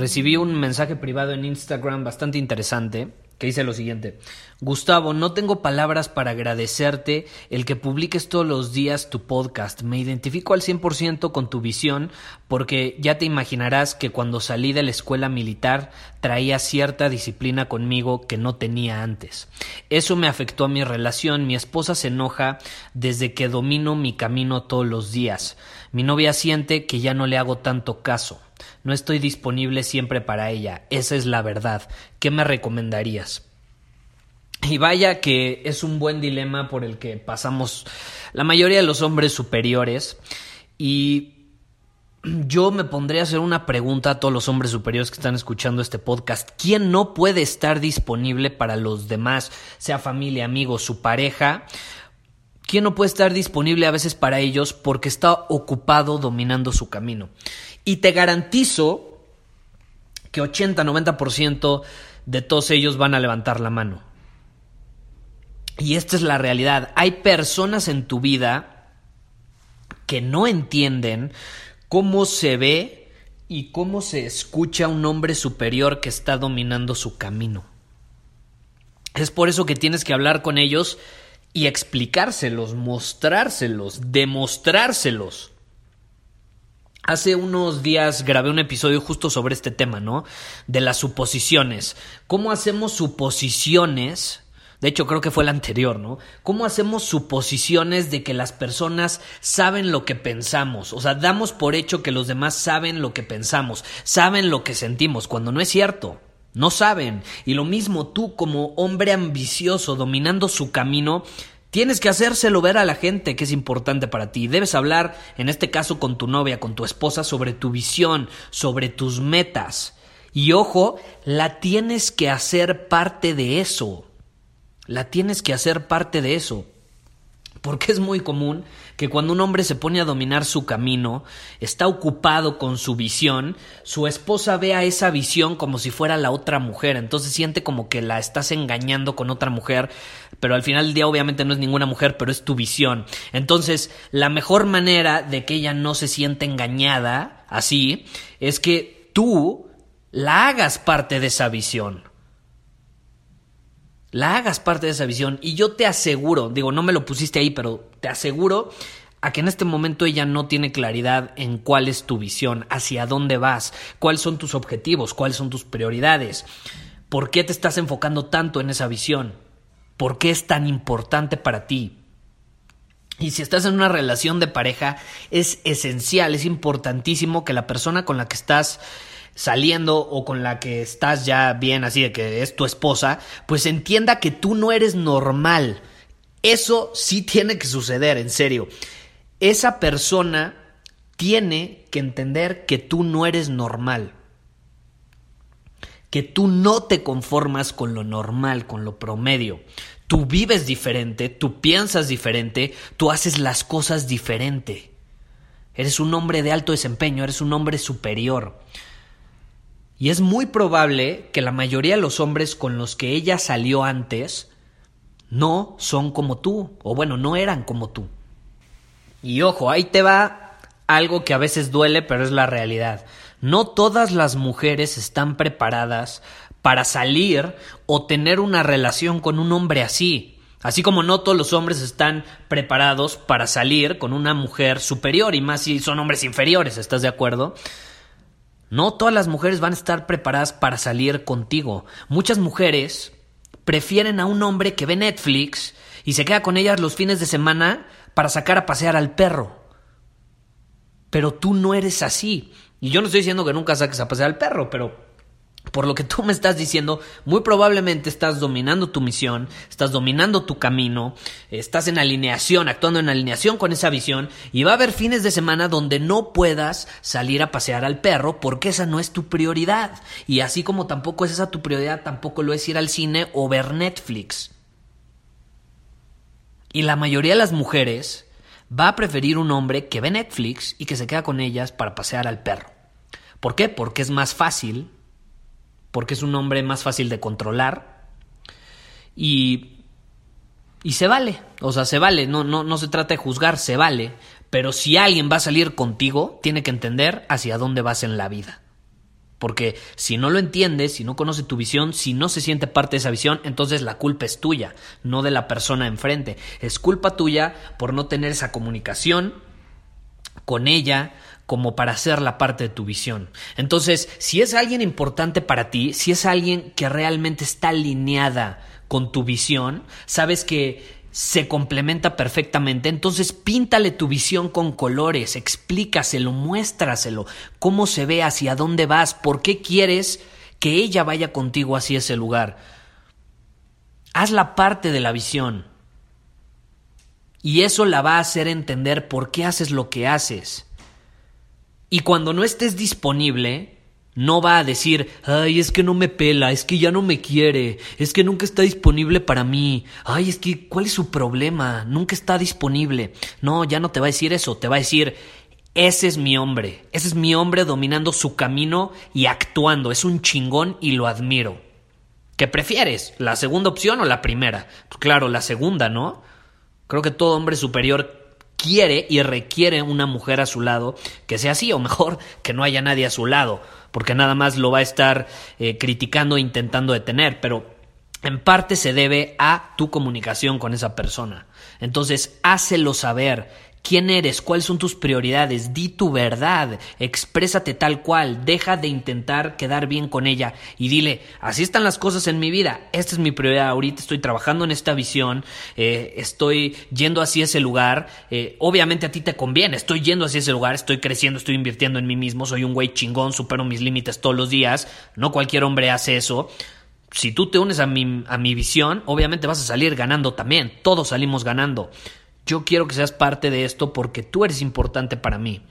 Recibí un mensaje privado en Instagram bastante interesante que dice lo siguiente. Gustavo, no tengo palabras para agradecerte el que publiques todos los días tu podcast. Me identifico al 100% con tu visión porque ya te imaginarás que cuando salí de la escuela militar traía cierta disciplina conmigo que no tenía antes. Eso me afectó a mi relación. Mi esposa se enoja desde que domino mi camino todos los días. Mi novia siente que ya no le hago tanto caso. No estoy disponible siempre para ella. Esa es la verdad. ¿Qué me recomendarías? Y vaya que es un buen dilema por el que pasamos la mayoría de los hombres superiores. Y yo me pondré a hacer una pregunta a todos los hombres superiores que están escuchando este podcast. ¿Quién no puede estar disponible para los demás, sea familia, amigos, su pareja? ¿Quién no puede estar disponible a veces para ellos porque está ocupado dominando su camino? Y te garantizo que 80-90% de todos ellos van a levantar la mano. Y esta es la realidad. Hay personas en tu vida que no entienden cómo se ve y cómo se escucha un hombre superior que está dominando su camino. Es por eso que tienes que hablar con ellos y explicárselos, mostrárselos, demostrárselos. Hace unos días grabé un episodio justo sobre este tema, ¿no? De las suposiciones. ¿Cómo hacemos suposiciones? De hecho, creo que fue el anterior, ¿no? ¿Cómo hacemos suposiciones de que las personas saben lo que pensamos? O sea, damos por hecho que los demás saben lo que pensamos, saben lo que sentimos, cuando no es cierto. No saben. Y lo mismo tú como hombre ambicioso dominando su camino, Tienes que hacérselo ver a la gente que es importante para ti. Debes hablar, en este caso, con tu novia, con tu esposa, sobre tu visión, sobre tus metas. Y ojo, la tienes que hacer parte de eso. La tienes que hacer parte de eso. Porque es muy común que cuando un hombre se pone a dominar su camino, está ocupado con su visión, su esposa vea esa visión como si fuera la otra mujer, entonces siente como que la estás engañando con otra mujer, pero al final del día obviamente no es ninguna mujer, pero es tu visión. Entonces, la mejor manera de que ella no se sienta engañada así es que tú la hagas parte de esa visión la hagas parte de esa visión. Y yo te aseguro, digo, no me lo pusiste ahí, pero te aseguro a que en este momento ella no tiene claridad en cuál es tu visión, hacia dónde vas, cuáles son tus objetivos, cuáles son tus prioridades, por qué te estás enfocando tanto en esa visión, por qué es tan importante para ti. Y si estás en una relación de pareja, es esencial, es importantísimo que la persona con la que estás saliendo o con la que estás ya bien así de que es tu esposa, pues entienda que tú no eres normal. Eso sí tiene que suceder, en serio. Esa persona tiene que entender que tú no eres normal. Que tú no te conformas con lo normal, con lo promedio. Tú vives diferente, tú piensas diferente, tú haces las cosas diferente. Eres un hombre de alto desempeño, eres un hombre superior. Y es muy probable que la mayoría de los hombres con los que ella salió antes no son como tú, o bueno, no eran como tú. Y ojo, ahí te va algo que a veces duele, pero es la realidad. No todas las mujeres están preparadas para salir o tener una relación con un hombre así. Así como no todos los hombres están preparados para salir con una mujer superior y más si son hombres inferiores, ¿estás de acuerdo? No todas las mujeres van a estar preparadas para salir contigo. Muchas mujeres prefieren a un hombre que ve Netflix y se queda con ellas los fines de semana para sacar a pasear al perro. Pero tú no eres así. Y yo no estoy diciendo que nunca saques a pasear al perro, pero por lo que tú me estás diciendo, muy probablemente estás dominando tu misión, estás dominando tu camino, estás en alineación, actuando en alineación con esa visión, y va a haber fines de semana donde no puedas salir a pasear al perro porque esa no es tu prioridad. Y así como tampoco es esa tu prioridad, tampoco lo es ir al cine o ver Netflix. Y la mayoría de las mujeres va a preferir un hombre que ve Netflix y que se queda con ellas para pasear al perro. ¿Por qué? Porque es más fácil, porque es un hombre más fácil de controlar y, y se vale, o sea, se vale, no, no, no se trata de juzgar, se vale, pero si alguien va a salir contigo, tiene que entender hacia dónde vas en la vida. Porque si no lo entiendes, si no conoce tu visión, si no se siente parte de esa visión, entonces la culpa es tuya, no de la persona enfrente. Es culpa tuya por no tener esa comunicación con ella como para hacer la parte de tu visión. Entonces, si es alguien importante para ti, si es alguien que realmente está alineada con tu visión, sabes que se complementa perfectamente. Entonces píntale tu visión con colores, explícaselo, muéstraselo, cómo se ve, hacia dónde vas, por qué quieres que ella vaya contigo hacia ese lugar. Haz la parte de la visión. Y eso la va a hacer entender por qué haces lo que haces. Y cuando no estés disponible, no va a decir, ay, es que no me pela, es que ya no me quiere, es que nunca está disponible para mí, ay, es que, ¿cuál es su problema? Nunca está disponible. No, ya no te va a decir eso, te va a decir, ese es mi hombre, ese es mi hombre dominando su camino y actuando, es un chingón y lo admiro. ¿Qué prefieres? ¿La segunda opción o la primera? Pues claro, la segunda, ¿no? Creo que todo hombre superior quiere y requiere una mujer a su lado que sea así, o mejor, que no haya nadie a su lado porque nada más lo va a estar eh, criticando e intentando detener, pero en parte se debe a tu comunicación con esa persona. Entonces, hácelo saber ¿Quién eres? ¿Cuáles son tus prioridades? Di tu verdad, exprésate tal cual, deja de intentar quedar bien con ella y dile, así están las cosas en mi vida, esta es mi prioridad, ahorita estoy trabajando en esta visión, eh, estoy yendo hacia ese lugar, eh, obviamente a ti te conviene, estoy yendo hacia ese lugar, estoy creciendo, estoy invirtiendo en mí mismo, soy un güey chingón, supero mis límites todos los días, no cualquier hombre hace eso. Si tú te unes a mi, a mi visión, obviamente vas a salir ganando también, todos salimos ganando. Yo quiero que seas parte de esto porque tú eres importante para mí.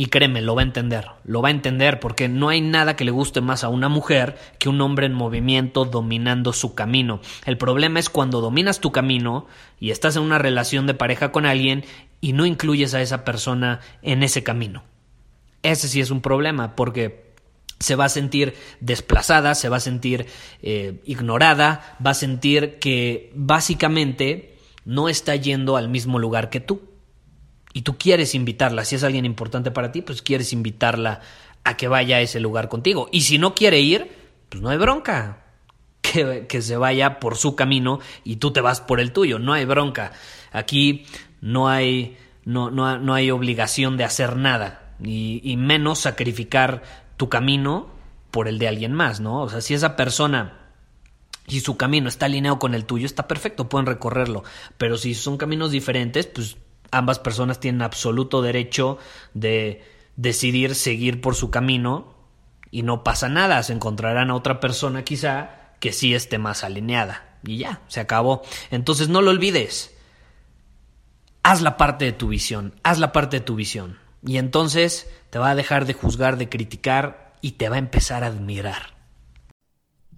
Y créeme, lo va a entender, lo va a entender porque no hay nada que le guste más a una mujer que un hombre en movimiento dominando su camino. El problema es cuando dominas tu camino y estás en una relación de pareja con alguien y no incluyes a esa persona en ese camino. Ese sí es un problema porque se va a sentir desplazada, se va a sentir eh, ignorada, va a sentir que básicamente no está yendo al mismo lugar que tú. Y tú quieres invitarla, si es alguien importante para ti, pues quieres invitarla a que vaya a ese lugar contigo. Y si no quiere ir, pues no hay bronca. Que, que se vaya por su camino y tú te vas por el tuyo, no hay bronca. Aquí no hay, no, no, no hay obligación de hacer nada, y, y menos sacrificar tu camino por el de alguien más, ¿no? O sea, si esa persona si su camino está alineado con el tuyo, está perfecto, pueden recorrerlo. Pero si son caminos diferentes, pues ambas personas tienen absoluto derecho de decidir seguir por su camino y no pasa nada. Se encontrarán a otra persona quizá que sí esté más alineada. Y ya, se acabó. Entonces no lo olvides. Haz la parte de tu visión, haz la parte de tu visión. Y entonces te va a dejar de juzgar, de criticar y te va a empezar a admirar.